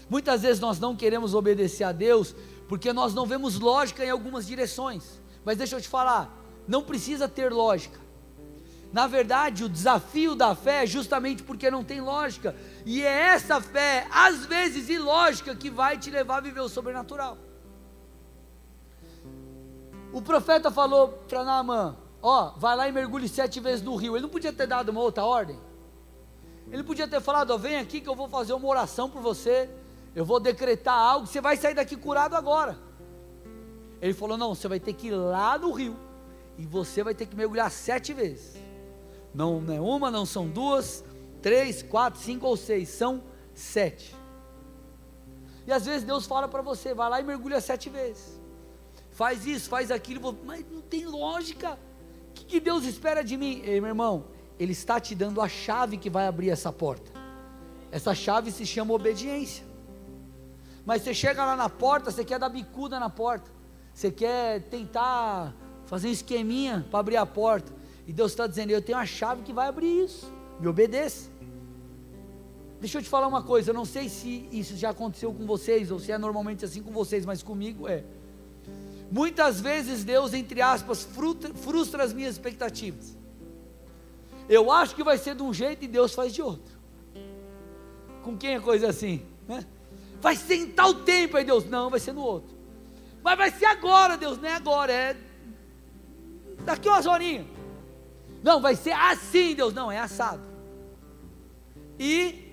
Muitas vezes nós não queremos obedecer a Deus porque nós não vemos lógica em algumas direções. Mas deixa eu te falar, não precisa ter lógica. Na verdade, o desafio da fé é justamente porque não tem lógica. E é essa fé, às vezes ilógica, que vai te levar a viver o sobrenatural. O profeta falou para Naamã: Ó, vai lá e mergulhe sete vezes no rio. Ele não podia ter dado uma outra ordem. Ele podia ter falado: ó, vem aqui que eu vou fazer uma oração por você eu vou decretar algo, você vai sair daqui curado agora. Ele falou: não, você vai ter que ir lá no rio, e você vai ter que mergulhar sete vezes. Não, é uma, não são duas, três, quatro, cinco ou seis, são sete. E às vezes Deus fala para você: vai lá e mergulha sete vezes. Faz isso, faz aquilo, mas não tem lógica. O que, que Deus espera de mim? Ei, meu irmão, Ele está te dando a chave que vai abrir essa porta. Essa chave se chama obediência. Mas você chega lá na porta, você quer dar bicuda na porta. Você quer tentar fazer um esqueminha para abrir a porta. E Deus está dizendo: Eu tenho a chave que vai abrir isso. Me obedeça. Deixa eu te falar uma coisa. Eu não sei se isso já aconteceu com vocês, ou se é normalmente assim com vocês, mas comigo é. Muitas vezes Deus, entre aspas, frustra, as minhas expectativas. Eu acho que vai ser de um jeito e Deus faz de outro. Com quem é coisa assim? Né? vai ser em tal tempo, aí Deus, não, vai ser no outro. Mas vai ser agora, Deus, não é agora, é daqui umas horinhas. Não, vai ser assim, Deus, não, é assado. E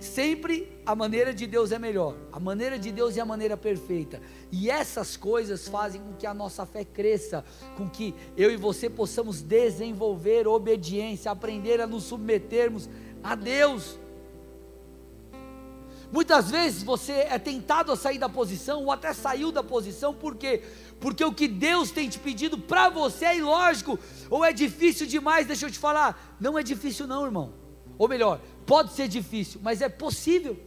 sempre a maneira de Deus é melhor. A maneira de Deus é a maneira perfeita. E essas coisas fazem com que a nossa fé cresça, com que eu e você possamos desenvolver obediência, aprender a nos submetermos a Deus. Muitas vezes você é tentado a sair da posição, ou até saiu da posição, por quê? Porque o que Deus tem te pedido para você é ilógico, ou é difícil demais, deixa eu te falar, não é difícil não, irmão. Ou melhor, pode ser difícil, mas é possível.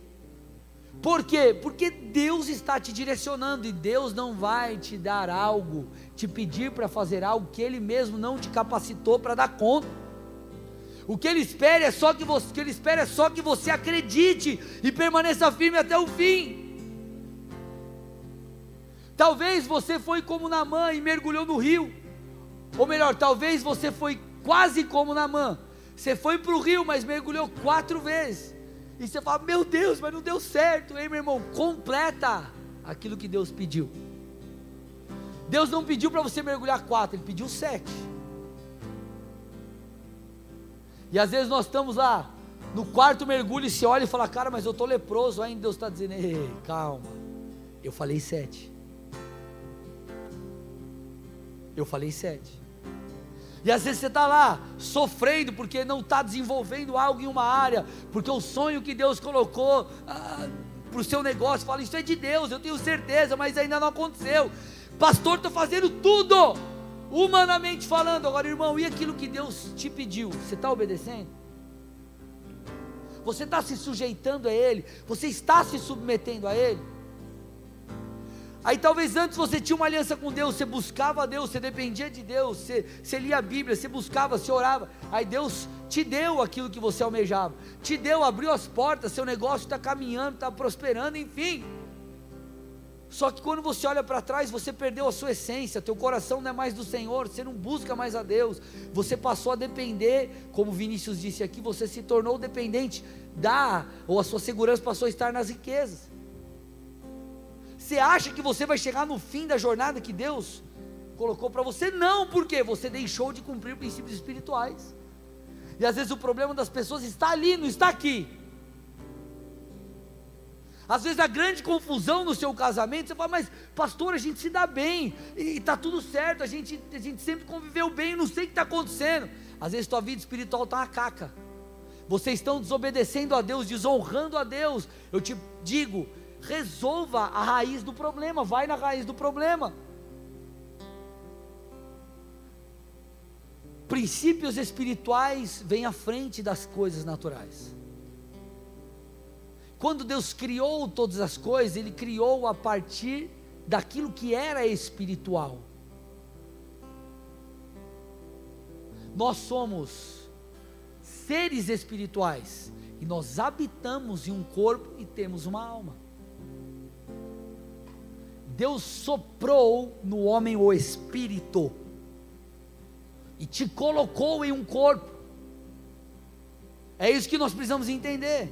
Por quê? Porque Deus está te direcionando e Deus não vai te dar algo, te pedir para fazer algo que Ele mesmo não te capacitou para dar conta. O que Ele espera é só que você, que Ele espera é só que você acredite e permaneça firme até o fim. Talvez você foi como Namã e mergulhou no rio. Ou melhor, talvez você foi quase como Namã. Você foi para o rio, mas mergulhou quatro vezes. E você fala, meu Deus, mas não deu certo, hein, meu irmão? Completa aquilo que Deus pediu. Deus não pediu para você mergulhar quatro, Ele pediu sete. E às vezes nós estamos lá no quarto mergulho e se olha e fala, cara, mas eu estou leproso ainda. Deus está dizendo, ei, calma, eu falei sete. Eu falei sete. E às vezes você está lá sofrendo porque não está desenvolvendo algo em uma área, porque o sonho que Deus colocou ah, para o seu negócio, fala, isso é de Deus, eu tenho certeza, mas ainda não aconteceu. Pastor, estou fazendo tudo, humanamente falando. Agora, irmão, e aquilo que Deus te pediu? Você está obedecendo? Você está se sujeitando a Ele? Você está se submetendo a Ele? Aí talvez antes você tinha uma aliança com Deus, você buscava a Deus, você dependia de Deus, você, você lia a Bíblia, você buscava, você orava. Aí Deus te deu aquilo que você almejava, te deu, abriu as portas, seu negócio está caminhando, está prosperando, enfim. Só que quando você olha para trás, você perdeu a sua essência, teu coração não é mais do Senhor, você não busca mais a Deus, você passou a depender, como Vinícius disse aqui, você se tornou dependente da, ou a sua segurança passou a estar nas riquezas. Você acha que você vai chegar no fim da jornada que Deus colocou para você? Não, porque você deixou de cumprir princípios espirituais. E às vezes o problema das pessoas está ali, não está aqui. Às vezes a grande confusão no seu casamento, você fala, mas pastor, a gente se dá bem, e está tudo certo, a gente, a gente sempre conviveu bem, não sei o que está acontecendo. Às vezes tua vida espiritual está uma caca. Vocês estão desobedecendo a Deus, desonrando a Deus. Eu te digo, resolva a raiz do problema, vai na raiz do problema. Princípios espirituais vêm à frente das coisas naturais. Quando Deus criou todas as coisas, Ele criou a partir daquilo que era espiritual. Nós somos seres espirituais e nós habitamos em um corpo e temos uma alma. Deus soprou no homem o espírito e te colocou em um corpo. É isso que nós precisamos entender.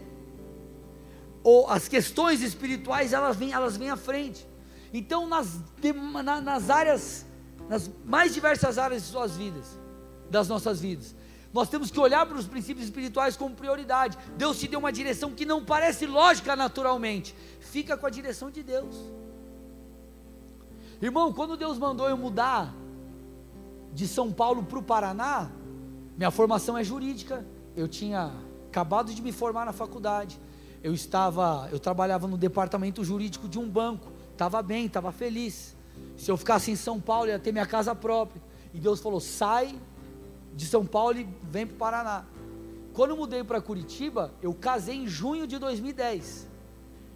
Ou as questões espirituais elas vêm, elas vêm à frente. Então nas, nas áreas, nas mais diversas áreas de suas vidas, das nossas vidas, nós temos que olhar para os princípios espirituais como prioridade. Deus te deu uma direção que não parece lógica naturalmente. Fica com a direção de Deus. Irmão, quando Deus mandou eu mudar de São Paulo para o Paraná, minha formação é jurídica. Eu tinha acabado de me formar na faculdade. Eu estava, eu trabalhava no departamento jurídico de um banco. Estava bem, estava feliz. Se eu ficasse em São Paulo, ia ter minha casa própria. E Deus falou: sai de São Paulo e vem para o Paraná. Quando eu mudei para Curitiba, eu casei em junho de 2010.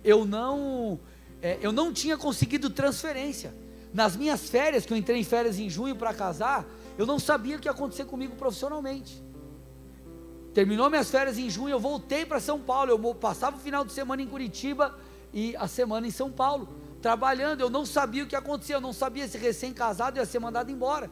Eu não, é, eu não tinha conseguido transferência. Nas minhas férias, que eu entrei em férias em junho para casar, eu não sabia o que ia acontecer comigo profissionalmente. Terminou minhas férias em junho, eu voltei para São Paulo. Eu passava o final de semana em Curitiba e a semana em São Paulo, trabalhando. Eu não sabia o que ia acontecer, eu não sabia se recém-casado ia ser mandado embora.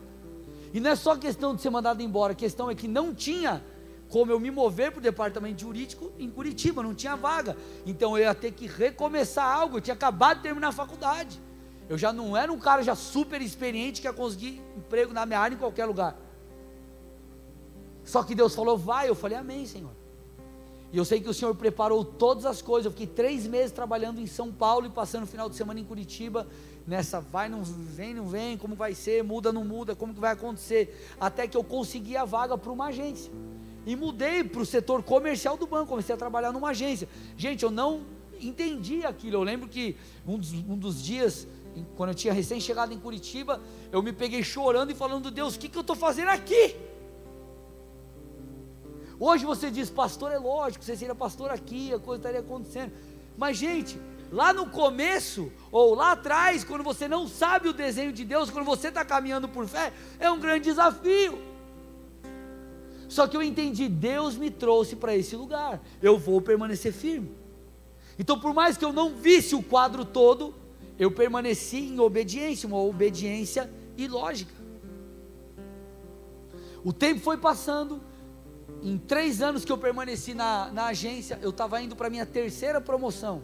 E não é só questão de ser mandado embora, a questão é que não tinha como eu me mover para o departamento jurídico em Curitiba, não tinha vaga. Então eu ia ter que recomeçar algo, eu tinha acabado de terminar a faculdade. Eu já não era um cara já super experiente que ia conseguir emprego na minha área em qualquer lugar. Só que Deus falou, vai. Eu falei, amém, Senhor. E eu sei que o Senhor preparou todas as coisas. Eu fiquei três meses trabalhando em São Paulo e passando o final de semana em Curitiba. Nessa vai, não vem, não vem, como vai ser, muda, não muda, como que vai acontecer. Até que eu consegui a vaga para uma agência. E mudei para o setor comercial do banco. Comecei a trabalhar numa agência. Gente, eu não entendi aquilo. Eu lembro que um dos, um dos dias quando eu tinha recém chegado em Curitiba, eu me peguei chorando e falando, Deus, o que, que eu estou fazendo aqui? Hoje você diz, pastor, é lógico, você seria pastor aqui, a coisa estaria acontecendo. Mas, gente, lá no começo, ou lá atrás, quando você não sabe o desenho de Deus, quando você está caminhando por fé, é um grande desafio. Só que eu entendi, Deus me trouxe para esse lugar, eu vou permanecer firme. Então, por mais que eu não visse o quadro todo, eu permaneci em obediência, uma obediência ilógica. O tempo foi passando, em três anos que eu permaneci na, na agência, eu estava indo para minha terceira promoção.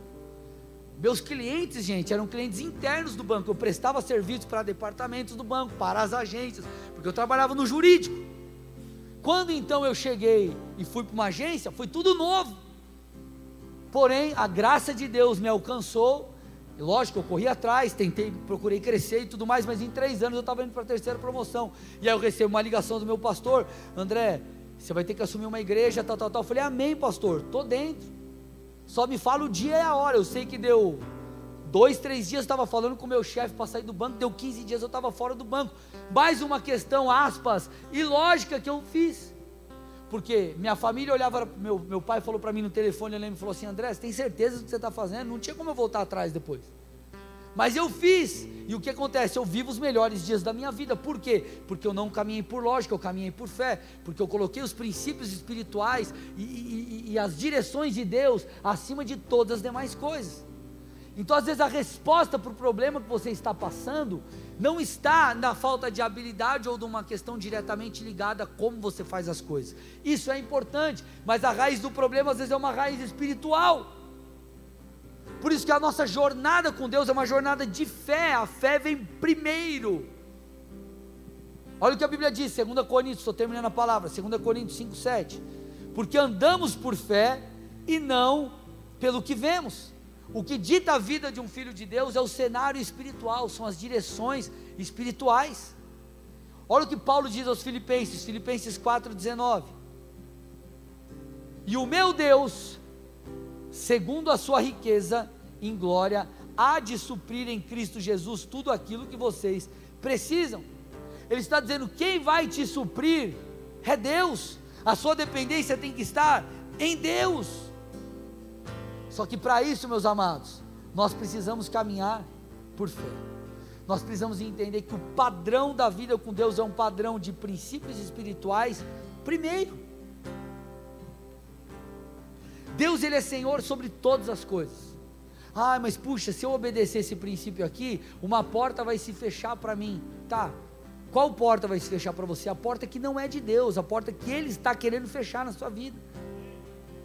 Meus clientes, gente, eram clientes internos do banco. Eu prestava serviços para departamentos do banco, para as agências, porque eu trabalhava no jurídico. Quando então eu cheguei e fui para uma agência, foi tudo novo. Porém, a graça de Deus me alcançou. Lógico, eu corri atrás, tentei, procurei crescer e tudo mais, mas em três anos eu estava indo para a terceira promoção. E aí eu recebo uma ligação do meu pastor, André, você vai ter que assumir uma igreja, tal, tal, tal. Eu falei, amém, pastor, estou dentro. Só me fala o dia e a hora. Eu sei que deu dois, três dias eu estava falando com o meu chefe para sair do banco, deu 15 dias eu estava fora do banco. Mais uma questão, aspas, ilógica que eu fiz. Porque minha família olhava, meu, meu pai falou para mim no telefone, eu lembro, falou assim, André, você tem certeza do que você está fazendo? Não tinha como eu voltar atrás depois. Mas eu fiz, e o que acontece? Eu vivo os melhores dias da minha vida, por quê? Porque eu não caminhei por lógica, eu caminhei por fé, porque eu coloquei os princípios espirituais e, e, e as direções de Deus acima de todas as demais coisas. Então, às vezes, a resposta para o problema que você está passando não está na falta de habilidade ou de uma questão diretamente ligada a como você faz as coisas. Isso é importante, mas a raiz do problema às vezes é uma raiz espiritual. Por isso que a nossa jornada com Deus é uma jornada de fé, a fé vem primeiro. Olha o que a Bíblia diz, 2 Coríntios, estou terminando a palavra, 2 Coríntios 5, 7. Porque andamos por fé e não pelo que vemos. O que dita a vida de um filho de Deus é o cenário espiritual, são as direções espirituais. Olha o que Paulo diz aos Filipenses, Filipenses 4,19. E o meu Deus segundo a sua riqueza em glória, há de suprir em Cristo Jesus tudo aquilo que vocês precisam. Ele está dizendo: quem vai te suprir é Deus, a sua dependência tem que estar em Deus. Só que para isso, meus amados, nós precisamos caminhar por fé. Nós precisamos entender que o padrão da vida com Deus é um padrão de princípios espirituais, primeiro. Deus ele é Senhor sobre todas as coisas. Ah, mas puxa, se eu obedecer esse princípio aqui, uma porta vai se fechar para mim. Tá. Qual porta vai se fechar para você? A porta que não é de Deus, a porta que ele está querendo fechar na sua vida.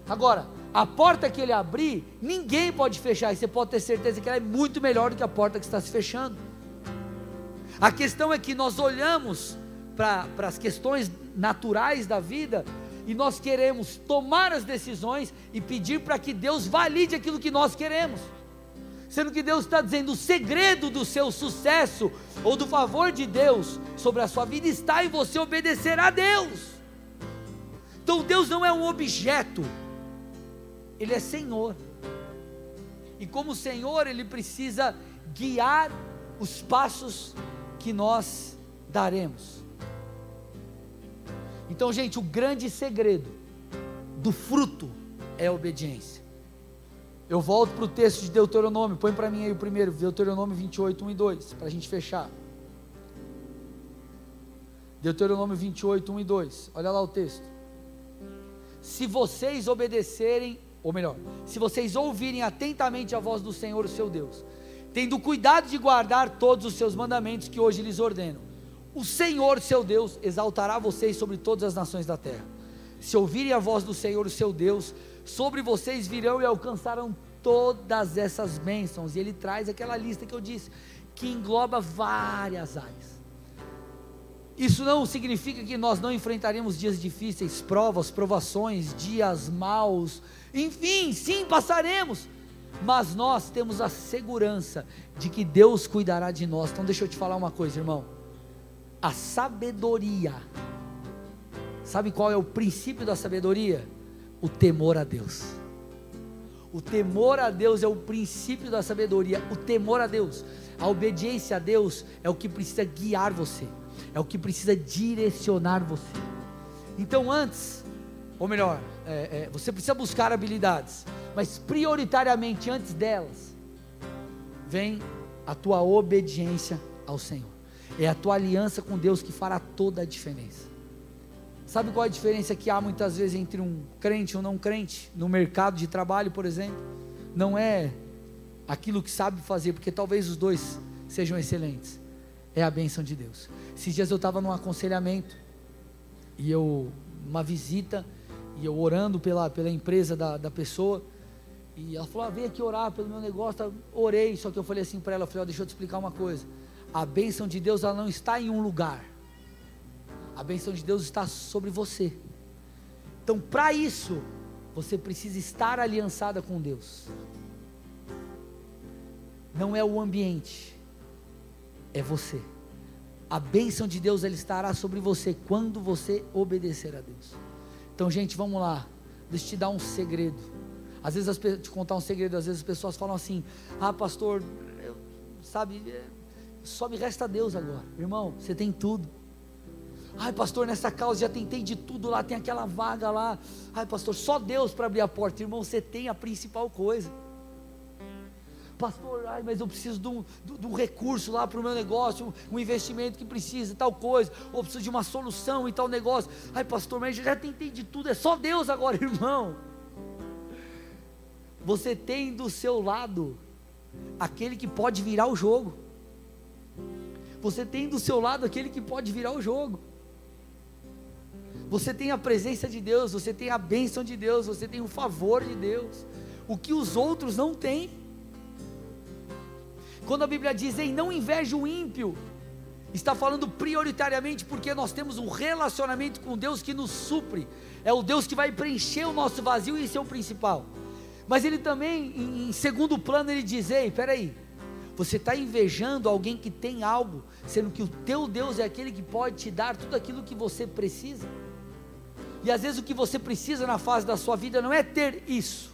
Agora, a porta que ele abrir, ninguém pode fechar, e você pode ter certeza que ela é muito melhor do que a porta que está se fechando. A questão é que nós olhamos para as questões naturais da vida e nós queremos tomar as decisões e pedir para que Deus valide aquilo que nós queremos. Sendo que Deus está dizendo: o segredo do seu sucesso ou do favor de Deus sobre a sua vida está em você obedecer a Deus. Então Deus não é um objeto, Ele é Senhor. E como Senhor, Ele precisa guiar os passos que nós daremos. Então, gente, o grande segredo do fruto é a obediência. Eu volto para o texto de Deuteronômio, põe para mim aí o primeiro, Deuteronômio 28, 1 e 2, para a gente fechar. Deuteronômio 28, 1 e 2, olha lá o texto. Se vocês obedecerem, ou melhor, se vocês ouvirem atentamente a voz do Senhor, o seu Deus, tendo cuidado de guardar todos os seus mandamentos que hoje lhes ordeno, o Senhor, seu Deus, exaltará vocês sobre todas as nações da terra. Se ouvirem a voz do Senhor, o seu Deus, sobre vocês virão e alcançarão todas essas bênçãos. E ele traz aquela lista que eu disse, que engloba várias áreas. Isso não significa que nós não enfrentaremos dias difíceis, provas, provações, dias maus, enfim, sim, passaremos, mas nós temos a segurança de que Deus cuidará de nós. Então, deixa eu te falar uma coisa, irmão a sabedoria. Sabe qual é o princípio da sabedoria? O temor a Deus. O temor a Deus é o princípio da sabedoria. O temor a Deus, a obediência a Deus é o que precisa guiar você, é o que precisa direcionar você. Então, antes, ou melhor, é, é, você precisa buscar habilidades, mas prioritariamente antes delas, vem a tua obediência ao Senhor. É a tua aliança com Deus que fará toda a diferença. Sabe qual a diferença que há muitas vezes entre um crente e um não crente no mercado de trabalho, por exemplo? Não é aquilo que sabe fazer, porque talvez os dois sejam excelentes. É a bênção de Deus. Esses dias eu estava num aconselhamento e eu, uma visita, e eu orando pela, pela empresa da, da pessoa, e ela falou: ah, vem aqui orar pelo meu negócio. Tá? Orei, só que eu falei assim para ela: falei, oh, deixa eu te explicar uma coisa. A bênção de Deus ela não está em um lugar, a bênção de Deus está sobre você. Então, para isso, você precisa estar aliançada com Deus. Não é o ambiente, é você. A bênção de Deus ela estará sobre você quando você obedecer a Deus. Então, gente, vamos lá. Deixa eu te dar um segredo. Às vezes, as, te contar um segredo, às vezes as pessoas falam assim: Ah, pastor, eu, sabe, é, só me resta Deus agora. Irmão, você tem tudo. Ai, pastor, nessa causa já tentei de tudo lá, tem aquela vaga lá. Ai, pastor, só Deus para abrir a porta. Irmão, você tem a principal coisa pastor, ai, mas eu preciso de um, de um recurso lá para o meu negócio, um, um, investimento que precisa, tal coisa, ou preciso de uma solução e tal negócio. Ai, pastor, mas já tentei de tudo, é só Deus agora, irmão. Você tem do seu lado aquele que pode virar o jogo. Você tem do seu lado aquele que pode virar o jogo. Você tem a presença de Deus, você tem a bênção de Deus, você tem o favor de Deus, o que os outros não têm. Quando a Bíblia diz, em não inveje o ímpio, está falando prioritariamente porque nós temos um relacionamento com Deus que nos supre, é o Deus que vai preencher o nosso vazio e isso é o principal. Mas ele também, em, segundo plano, ele diz: Ei, peraí, você está invejando alguém que tem algo, sendo que o teu Deus é aquele que pode te dar tudo aquilo que você precisa. E às vezes o que você precisa na fase da sua vida não é ter isso,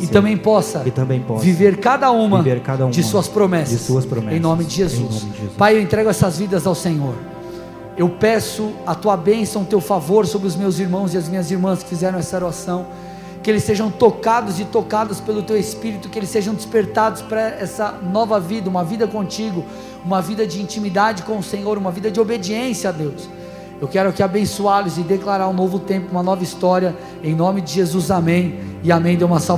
e também possa, e também possa viver, cada uma viver cada uma de suas promessas. De suas promessas. Em nome de Jesus. Nome de Jesus. Pai, eu entrego essas vidas ao Senhor. Eu peço a tua bênção, o teu favor sobre os meus irmãos e as minhas irmãs que fizeram essa oração. Que eles sejam tocados e tocados pelo teu Espírito, que eles sejam despertados para essa nova vida, uma vida contigo, uma vida de intimidade com o Senhor, uma vida de obediência a Deus. Eu quero aqui abençoá-los e declarar um novo tempo, uma nova história, em nome de Jesus, amém. E amém. Dê uma salva.